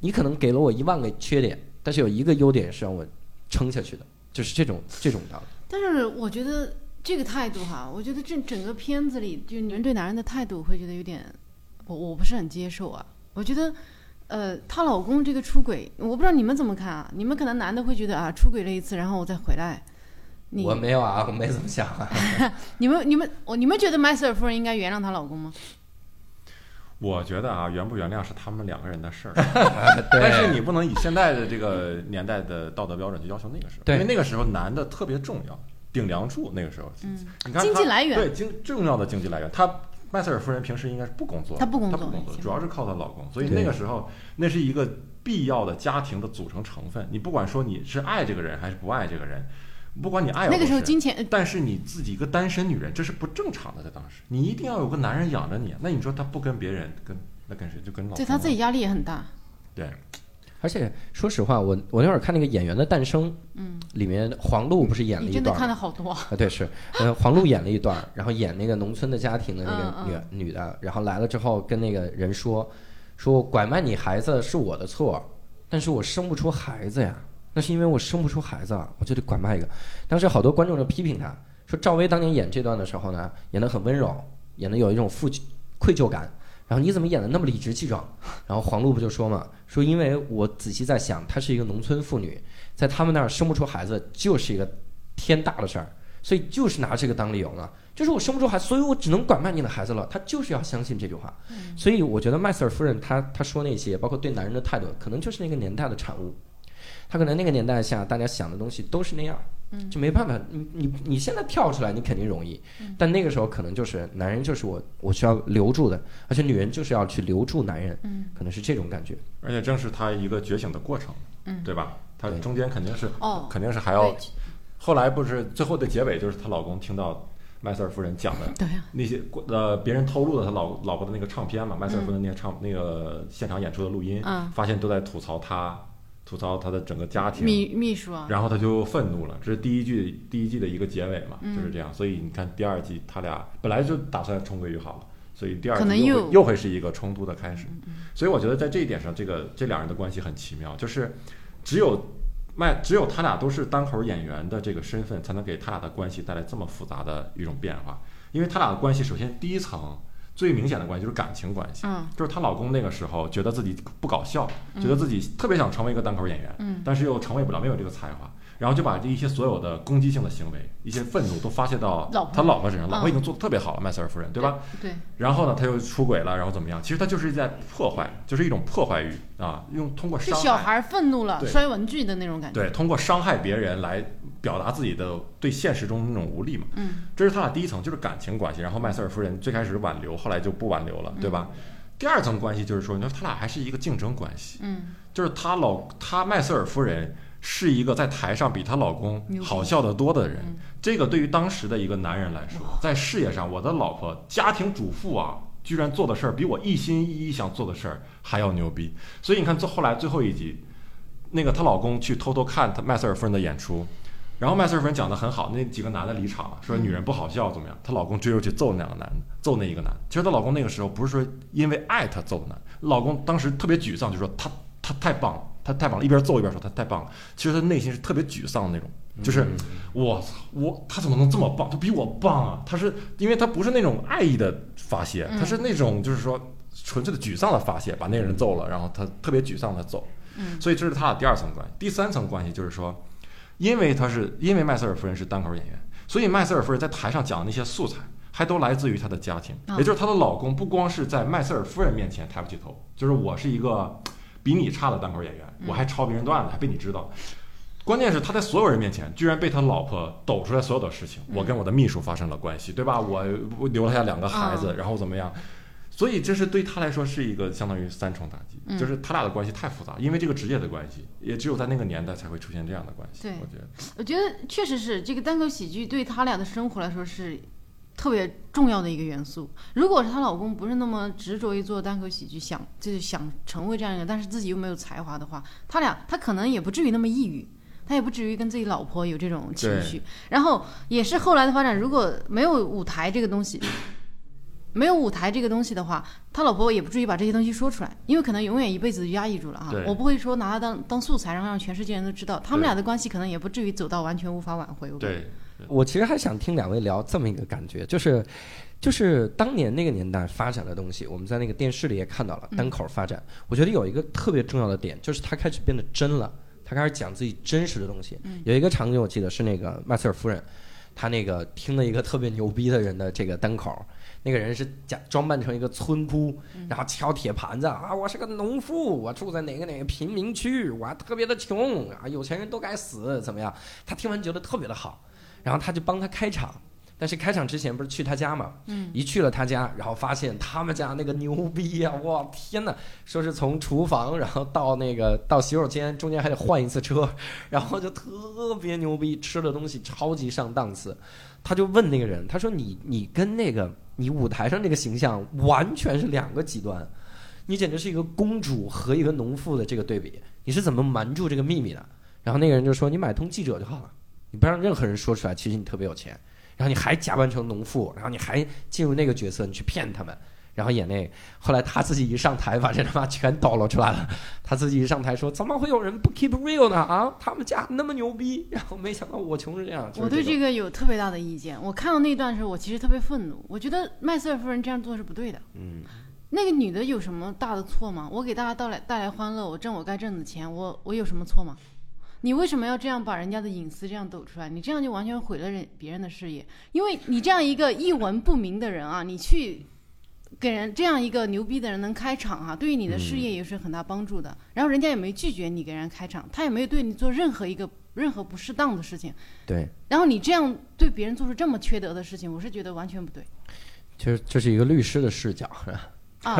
你可能给了我一万个缺点，但是有一个优点是让我撑下去的，就是这种这种道理。但是我觉得这个态度哈，我觉得这整个片子里，就女人对男人的态度，会觉得有点，我我不是很接受啊。我觉得，呃，她老公这个出轨，我不知道你们怎么看啊？你们可能男的会觉得啊，出轨了一次，然后我再回来。你我没有啊，我没怎么想啊。你们你们我你们觉得麦瑟尔夫人应该原谅她老公吗？我觉得啊，原不原谅是他们两个人的事儿，但是你不能以现在的这个年代的道德标准去要求那个时候，因为那个时候男的特别重要，顶梁柱。那个时候，嗯，你看经济来源对经重要的经济来源。她麦瑟尔夫人平时应该是不工作的，她不工作她不工作，主要是靠她老公。所以那个时候，那是一个必要的家庭的组成成分。你不管说你是爱这个人还是不爱这个人，不管你爱有那个时候金钱，但是你自己一个单身女人，这是不正常的，在当时，你一定要有个男人养着你。那你说她不跟别人，跟那跟谁？就跟老公啊对她自己压力也很大。对，而且说实话，我我那会儿看那个《演员的诞生》，嗯，里面黄璐不是演了你真的一段儿看了好多啊。啊，对，是，呃，黄璐演了一段儿，然后演那个农村的家庭的那个嗯女、女的，然后来了之后跟那个人说，说我拐卖你孩子是我的错，但是我生不出孩子呀，那是因为我生不出孩子啊，我就得拐卖一个。当时好多观众就批评他，说赵薇当年演这段的时候呢，演得很温柔，演得有一种负愧疚感，然后你怎么演的那么理直气壮？然后黄璐不就说嘛，说因为我仔细在想，她是一个农村妇女，在他们那儿生不出孩子就是一个天大的事儿，所以就是拿这个当理由呢，就是我生不出孩子，所以我只能拐卖你的孩子了。她就是要相信这句话。所以我觉得麦瑟尔夫人她她说那些，包括对男人的态度，可能就是那个年代的产物。她可能那个年代下大家想的东西都是那样。就没办法，你你你现在跳出来，你肯定容易，但那个时候可能就是男人就是我我需要留住的，而且女人就是要去留住男人，可能是这种感觉。而且正是他一个觉醒的过程，嗯。对吧？他中间肯定是哦，肯定是还要，后来不是最后的结尾就是她老公听到麦瑟尔夫人讲的，那些呃别人透露的他老老婆的那个唱片嘛，麦瑟尔夫人那个唱那个现场演出的录音，嗯。发现都在吐槽他，吐槽他的整个家庭，秘秘书啊，然后他就愤怒了。这是第一季第一季的一个结尾嘛，嗯就是这样。所以你看第二季他俩本来就打算重归于好了，所以第二季又又会又会是一个冲突的开始。所以我觉得在这一点上，这个这两人的关系很奇妙，就是只有麦只有他俩都是单口演员的这个身份，才能给他俩的关系带来这么复杂的一种变化。因为他俩的关系，首先第一层最明显的关系就是感情关系。嗯。就是她老公那个时候觉得自己不搞笑，觉得自己特别想成为一个单口演员，嗯。但是又成为不了，没有这个才华，然后就把这一些所有的攻击性的行为、一些愤怒都发泄到他老婆身上。嗯老婆已经做的特别好了，麦瑟尔夫人，对吧？？对，然后呢，他又出轨了，然后怎么样？其实他就是在破坏，就是一种破坏欲啊，用通过就伤害，小孩愤怒了，摔文具的那种感觉。对，通过伤害别人来表达自己的对现实中的那种无力嘛。嗯这是他俩第一层，就是感情关系。然后麦瑟尔夫人最开始挽留，后来就不挽留了，对吧？第二层关系就是说，你说他俩还是一个竞争关系，嗯就是他老他麦瑟尔夫人是一个在台上比她老公好笑得多的人嗯。这个对于当时的一个男人来说，在事业上，我的老婆家庭主妇啊，居然做的事儿比我一心一意想做的事儿还要牛逼。所以你看，最后来最后一集，那个她老公去偷偷看她麦瑟尔夫人的演出。然后麦瑟尔夫人讲的很好，那几个男的离场了，说女人不好笑怎么样？她老公追出去揍那两个男的，揍那一个男的。其实她老公那个时候不是说因为爱她揍的男，老公当时特别沮丧，就说他他太棒了，他太棒了，一边揍一边说他太棒了。其实他内心是特别沮丧的那种，就是我操我他怎么能这么棒？他比我棒啊！他是因为他不是那种爱意的发泄，他是那种就是说纯粹的沮丧的发泄，把那个人揍了，然后他特别沮丧的走。嗯所以这是他的第二层关系。第三层关系就是说，因为他是因为麦瑟尔夫人是单口演员，所以麦瑟尔夫人在台上讲的那些素材，还都来自于她的家庭，嗯也就是她的老公不光是在麦瑟尔夫人面前抬不起头，就是我是一个比你差的单口演员，我还抄别人段子，还被你知道。关键是他在所有人面前，居然被他老婆抖出来所有的事情。我跟我的秘书发生了关系，对吧？我我留下两个孩子，然后怎么样？所以这是对他来说是一个相当于三重打击，嗯就是他俩的关系太复杂，因为这个职业的关系，也只有在那个年代才会出现这样的关系。对我觉得我觉得确实是这个单口喜剧对他俩的生活来说是特别重要的一个元素。如果是她老公不是那么执着于做单口喜剧，想就是想成为这样一个，但是自己又没有才华的话，他俩他可能也不至于那么抑郁。他也不至于跟自己老婆有这种情绪，然后也是后来的发展。如果没有舞台这个东西，没有舞台这个东西的话，他老婆也不至于把这些东西说出来，因为可能永远一辈子就压抑住了啊。我不会说拿他当当素材，然后让全世界人都知道，他们俩的关系可能也不至于走到完全无法挽回。我对，我其实还想听两位聊这么一个感觉，就是，就是当年那个年代发展的东西，我们在那个电视里也看到了单口发展。我觉得有一个特别重要的点，就是他开始变得真了，他开始讲自己真实的东西。有一个场景我记得是那个麦瑟尔夫人，她那个听了一个特别牛逼的人的这个单口。那个人是假装扮成一个村姑，然后敲铁盘子啊！我是个农妇，我住在哪个哪个贫民区，我还特别的穷啊！有钱人都该死，怎么样？他听完觉得特别的好，然后他就帮他开场。但是开场之前不是去他家嘛？嗯，一去了他家，然后发现他们家那个牛逼呀、哇天哪！说是从厨房，然后到那个到洗手间，中间还得换一次车，然后就特别牛逼，吃的东西超级上档次。他就问那个人，他说你你跟那个你舞台上那个形象完全是两个极端，你简直是一个公主和一个农妇的这个对比，你是怎么瞒住这个秘密的？然后那个人就说你买通记者就好了，你不让任何人说出来，其实你特别有钱。然后你还假扮成农妇，然后你还进入那个角色，你去骗他们，然后演那。后来他自己一上台，把这他妈全抖搂出来了。他自己一上台说：“怎么会有人不 keep real 呢？啊，他们家那么牛逼。”然后没想到我穷成这样。就是我对这这个有特别大的意见。我看到那段的时候，我其实特别愤怒。我觉得麦瑟尔夫人这样做是不对的。嗯，那个女的有什么大的错吗？我给大家带来带来欢乐，我挣我该挣的钱，我我有什么错吗？你为什么要这样把人家的隐私这样抖出来？你这样就完全毁了人别人的事业。因为你这样一个一文不名的人啊，你去给人这样一个牛逼的人能开场啊，对于你的事业也是很大帮助的。然后人家也没拒绝你给人家开场，他也没有对你做任何一个任何不适当的事情。对，然后你这样对别人做出这么缺德的事情，我是觉得完全不对。其实这是一个律师的视角，是吧？啊，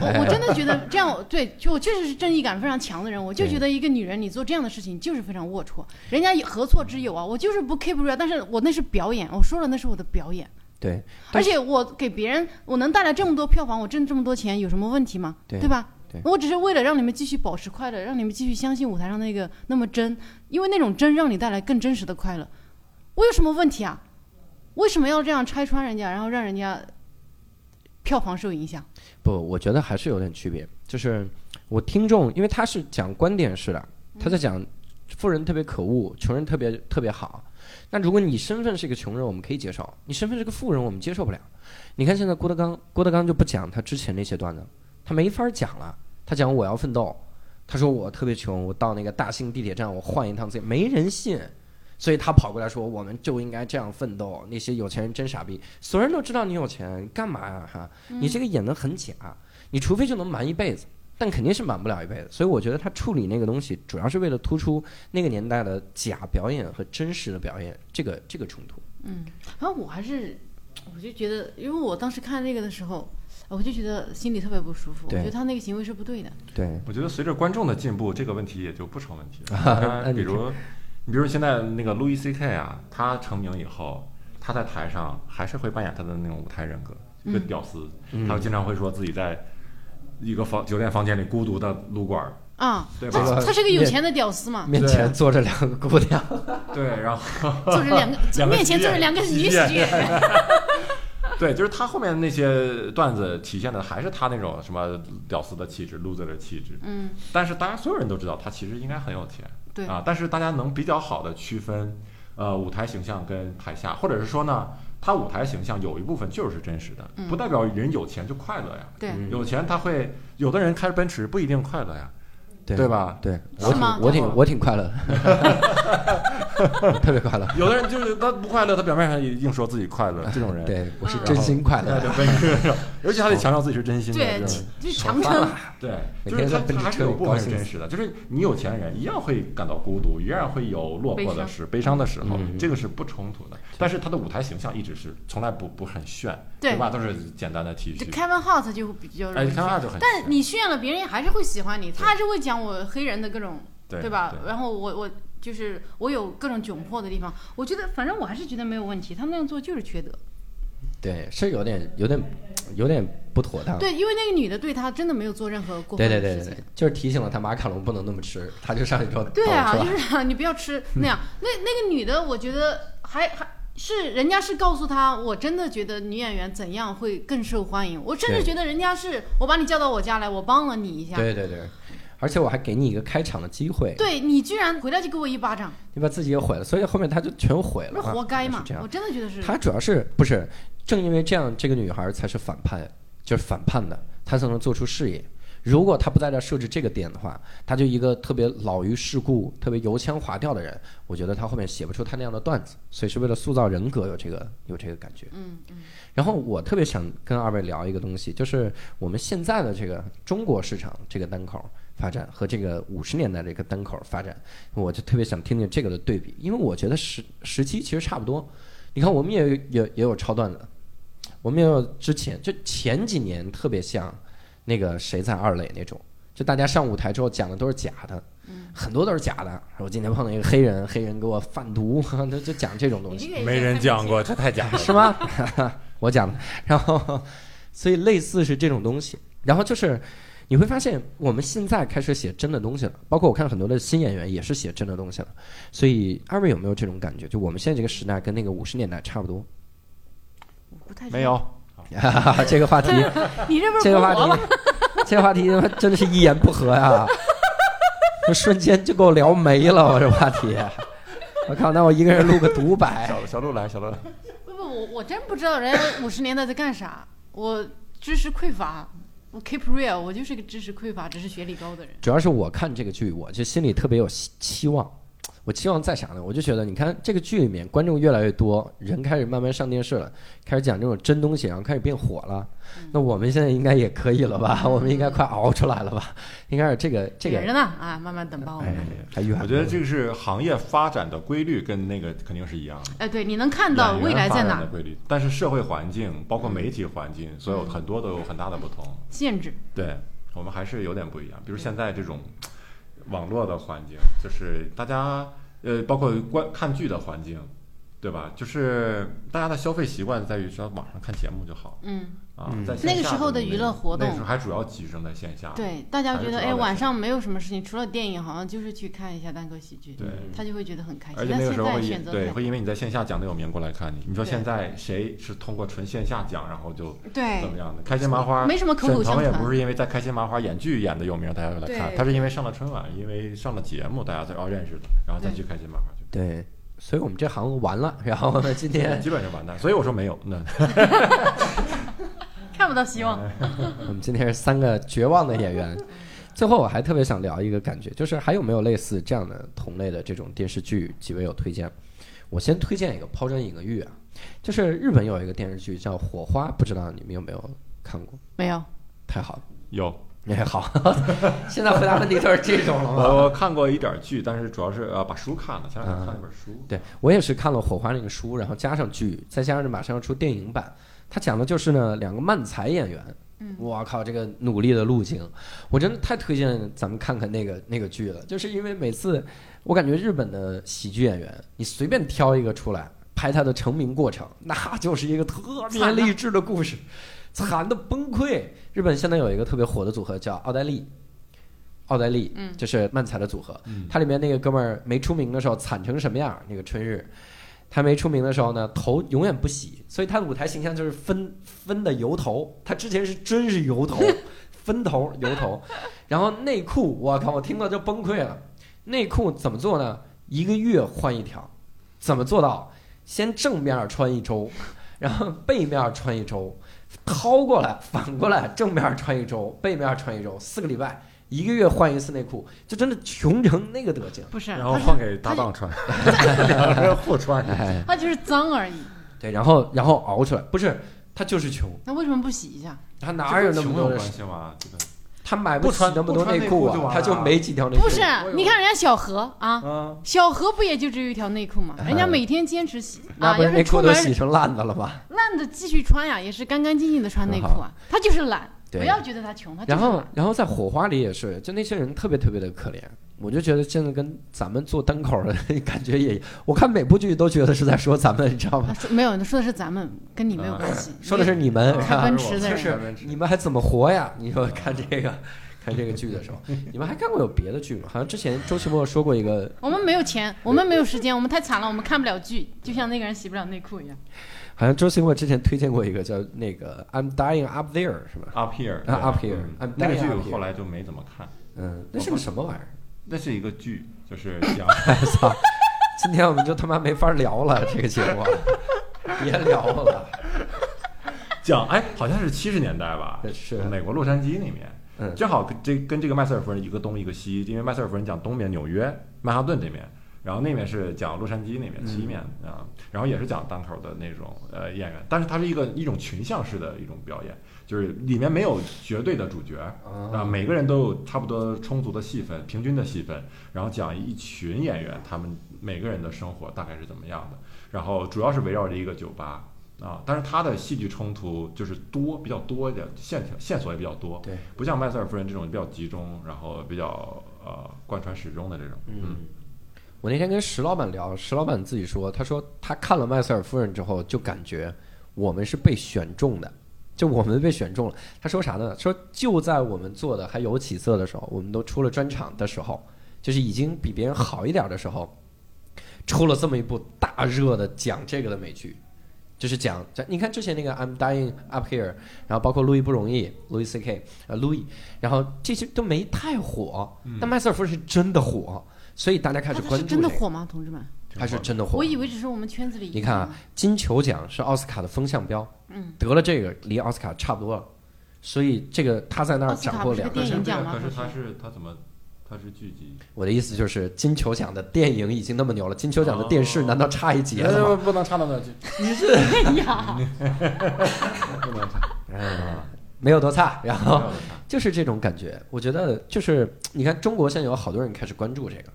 我我真的觉得这样对，就我确实是正义感非常强的人，我就觉得一个女人你做这样的事情就是非常龌龊，人家何错之有啊？我就是不 keep real，但是我那是表演，我说了那是我的表演，对，而且我给别人我能带来这么多票房，我挣这么多钱有什么问题吗？对对吧？对我只是为了让你们继续保持快乐，让你们继续相信舞台上那个那么真，因为那种真让你带来更真实的快乐，我有什么问题啊？为什么要这样拆穿人家，然后让人家票房受影响？不，我觉得还是有点区别。就是我听众，因为他是讲观点式的，他在讲富人特别可恶，穷人特别特别好。那如果你身份是一个穷人，我们可以接受；你身份是个富人，我们接受不了。你看现在郭德纲，郭德纲就不讲他之前那些段子，他没法讲了。他讲我要奋斗，他说我特别穷，我到那个大兴地铁站我换一趟自己，没人信。所以他跑过来说：“我们就应该这样奋斗。那些有钱人真傻逼，所有人都知道你有钱，干嘛呀？哈，你这个演的很假，你除非就能瞒一辈子，但肯定是瞒不了一辈子。所以我觉得他处理那个东西，主要是为了突出那个年代的假表演和真实的表演这个这个冲突。嗯，然后我还是，我就觉得，因为我当时看那个的时候，我就觉得心里特别不舒服。我觉得他那个行为是不对的。对，我觉得随着观众的进步，这个问题也就不成问题了。比如，你比如现在那个路易 C K 啊，他成名以后，他在台上还是会扮演他的那种舞台人格，一个屌丝，嗯他经常会说自己在一个房酒店房间里孤独的撸管儿，啊，对吧？这个他是个有钱的屌丝嘛，面前坐着两个姑娘，对，然后坐着两个 两个面前坐着两个女喜剧演员。对，就是他后面那些段子体现的还是他那种什么屌丝的气质、loser 的气质。嗯，但是大家所有人都知道他其实应该很有钱，对啊，但是大家能比较好的区分，呃，舞台形象跟台下，或者是说呢，他舞台形象有一部分就是真实的，嗯不代表人有钱就快乐呀。对，嗯有钱他会，有的人开奔驰不一定快乐呀，对对吧？对我挺我挺我挺快乐的，特别快乐。有的人就是他不快乐，他表面上也硬说自己快乐，这种人，对，我是嗯真心快乐那就的。奔驰，而且他得强调自己是真心的，对就强撑。对，每就是他天在奔驰他还是车有部分真实的，就是你有钱人一样会感到孤独，一样会有落魄的时、悲伤的时候，嗯这个是不冲突的。但是他的舞台形象一直是从来不不很炫，对吧？都是简单的 T 就恤。Kevin Hart 就比较容哎，易看他就很，但你炫了，别人还是会喜欢你，他还是会讲我黑人的各种，对吧？然后我我就是我有各种窘迫的地方，我觉得反正我还是觉得没有问题，他那样做就是缺德。对，是有点有点有点不妥当。对，因为那个女的对他真的没有做任何过对分的事情。对对对对，就是提醒了他马卡龙不能那么吃，他就上去说对啊，就是啊你不要吃那样。那那个女的，我觉得还还是人家是告诉他，我真的觉得女演员怎样会更受欢迎。我甚至觉得人家是我把你叫到我家来，我帮了你一下。对对对，而且我还给你一个开场的机会，对你居然回来就给我一巴掌，你把自己也毁了，所以后面他就全毁了那嘛，活该嘛这！样我。真的觉得是。他主要是不是正因为这样，这个女孩才是反叛，就是反叛的，她才能做出事业。如果他不在这儿设置这个点的话，他就一个特别老于世故、特别油腔滑调的人，我觉得他后面写不出他那样的段子。所以是为了塑造人格，有这个有这个感觉。嗯嗯然后我特别想跟二位聊一个东西，就是我们现在的这个中国市场这个单口发展和这个五十年代这个单口发展，我就特别想听听这个的对比，因为我觉得时时期其实差不多。你看，我们也有也也有超段子，我们也有之前就前几年特别像那个谁在二垒那种，就大家上舞台之后讲的都是假的，很多都是假的。我今天碰到一个黑人，黑人给我贩毒，就 就讲这种东西。没人讲过，这太假了。是吗？我讲的。然后，所以类似是这种东西。然后就是你会发现，我们现在开始写真的东西了，包括我看很多的新演员也是写真的东西了。所以二位有没有这种感觉？就我们现在这个时代跟那个五十年代差不多？不太没有，这个话题，你这不是这个话？题，这个话题真的是一言不合呀，这瞬间就给我聊没了。我这话题，我靠，那我一个人录个独白。小小鹿来，小鹿来。不不，我我真不知道人家五十年代在干啥，我知识匮乏。我 keep real，我就是个知识匮乏、只是学历高的人。主要是我看这个剧，我就心里特别有期期望。我期望再啥呢？我就觉得，你看这个剧里面观众越来越多，人开始慢慢上电视了，开始讲这种真东西，然后开始变火了。那我们现在应该也可以了吧？我们应该快熬出来了吧？应该是这个这个远着呢啊，慢慢等吧，我哎们。，还远。我觉得这个是行业发展的规律，跟那个肯定是一样的。哎，对，你能看到未来在发展的哪？规律，但是社会环境，包括媒体环境，所有很多都有很大的不同。限制。对我们还是有点不一样。比如现在这种网络的环境，就是大家呃，包括观看剧的环境，对吧？就是大家的消费习惯在于说网上看节目就好嗯，在那个时候的娱乐活动那时候还主要集中在线下。对，大家觉得哎，晚上没有什么事情，除了电影，好像就是去看一下单口喜剧，对他就会觉得很开心。而且那个时候会选择对会因为你在线下讲的有名过来看你。你说现在谁是通过纯线下讲，然后就对怎么样的？开心麻花没什么口口相传沈腾也不是因为在开心麻花演剧演的有名，大家来看，他是因为上了春晚，因为上了节目，大家才哦认识的，然后再去开心麻花去。对，所以我们这行完了。然后呢，今天 基本上完蛋，所以我说没有。那 看不到希望。我们今天是三个绝望的演员。最后，我还特别想聊一个感觉，就是还有没有类似这样的同类的这种电视剧？几位有推荐？我先推荐一个《抛砖引个玉》啊，就是日本有一个电视剧叫《火花》，不知道你们有没有看过？没有，太好了，有，哎好，现在回答问题都是这种了吗？我 我看过一点剧，但是主要是呃把书看了，前两天看了一本书。对我也是看了《火花》那个书，然后加上剧，再加上马上要出电影版。它讲的就是呢两个漫才演员，嗯我靠，这个努力的路径，我真的太推荐咱们看看那个那个剧了。就是因为每次我感觉日本的喜剧演员，你随便挑一个出来拍他的成名过程，那就是一个特别励志的故事，惨的崩溃。日本现在有一个特别火的组合叫奥黛丽。奥黛丽，嗯就是漫才的组合，嗯它里面那个哥们儿没出名的时候惨成什么样？那个春日，他没出名的时候呢，头永远不洗，所以他的舞台形象就是分分的油头。他之前是真是油头，分头油头，然后内裤，我靠，我听到就崩溃了。内裤怎么做呢？一个月换一条，怎么做到？先正面穿一周，然后背面穿一周，掏过来，反过来，正面穿一周，背面穿一周，四个礼拜，一个月换一次内裤，就真的穷成那个德行。不是，然后换给搭档穿，两个人互穿。哎，他就是脏而已。对，然后然后熬出来，不是他就是穷，那为什么不洗一下？他哪有那么多的关系嘛？这个他买不穿那么多内裤啊，他就没几条内裤。不是，你看人家小何啊，嗯，小何不也就只有一条内裤吗？人家每天坚持洗啊，那不是内裤都是出门洗成烂的了吧？烂的继续穿呀，也是干干净净的穿内裤啊。他就是懒，对不要觉得他穷，然后。然后在火花里也是，就那些人特别特别的可怜。我就觉得真的跟咱们做单口的感觉也，我看每部剧都觉得是在说咱们，你知道吗他？说没有，说的是咱们，跟你没有关系。说的是你们，开奔驰的人是你们还怎么活呀？你说看这个，看这个剧的时候，你们还看过有别的剧吗？好像之前周奇墨说过一个，我们没有钱，我们没有时间，我们太惨了，我们看不了剧，就像那个人洗不了内裤一样。好像周星墨之前推荐过一个叫那个《I'm Dying Up There》是吧？Up Here 啊，Up Here，那个剧后来就没怎么看。嗯，那是个什么玩意儿？那是一个剧，就是 讲 操！今天我们就他妈没法聊了，这个节目，别聊了。讲哎，好像是七十年代吧，是美国洛杉矶那面，嗯正好跟这跟这个麦瑟尔夫人一个东一个西，因为麦瑟尔夫人讲东边纽约曼哈顿这面，然后那面是讲洛杉矶那面西面啊，然后也是讲单口的那种呃演员，但是它是一个一种群像式的一种表演，就是里面没有绝对的主角啊，每个人都有差不多充足的戏份，平均的戏份，然后讲一群演员他们每个人的生活大概是怎么样的，然后主要是围绕着一个酒吧。啊，但是他的戏剧冲突就是多，比较多一点，线条线索也比较多，对，不像麦瑟尔夫人这种比较集中，然后比较呃贯穿始终的这种，嗯，我那天跟石老板聊，石老板自己说，他说他看了麦瑟尔夫人之后，就感觉我们是被选中的，就我们被选中了。他说啥呢？说就在我们做的还有起色的时候，我们都出了专场的时候，就是已经比别人好一点的时候，出了这么一部大热的讲这个的美剧。就是讲，讲你看之前那个《I'm Dying Up Here》，然后包括《路易不容易》（Louis C.K.） 呃，路易，然后这些都没太火，但麦瑟尔夫人是真的火，所以大家开始关注、这个。真的火吗，同志们？他是真的火我。以为只是我们圈子里。你看啊，，金球奖是奥斯卡的风向标，嗯，得了这个离奥斯卡差不多了。所以这个他在那儿奥斯卡斩获不是个两个奖。电影奖吗可是他是是他怎么他是剧集？我的意思就是，金球奖的电影已经那么牛了，金球奖的电视哦难道差一截了呃吗？不能差到那儿去，哎呀，不能差。哎，没有多差。然后就是这种感觉，我觉得就是你看，中国现在有好多人开始关注这个，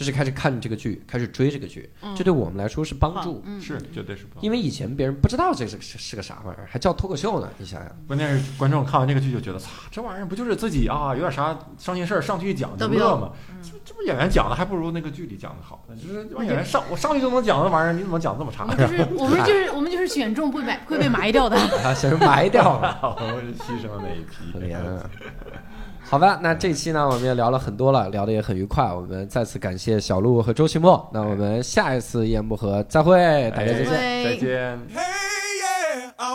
就是开始看这个剧，开始追这个剧，这对我们来说是帮助。嗯，是绝对是帮助。因为以前别人不知道这是是是个啥玩意儿，还叫脱口秀呢。你想想，关键是观众看完这个剧就觉得，操，这玩意儿不就是自己啊，有点啥伤心事儿上去一讲就乐吗？这这不演员讲的还不如那个剧里讲的好呢。就是演员上我上去就能讲的玩意儿，你怎么讲这么差我？们就是 我们就是我们就是选中会被会被埋掉的。啊，先是埋掉了，我们是牺牲了那一批。好吧，那这期呢，我们也聊了很多了，聊得也很愉快。我们再次感谢小鹿和周奇墨。那我们下一次一言不合再会，大家再见。对再见。Hey, yeah, I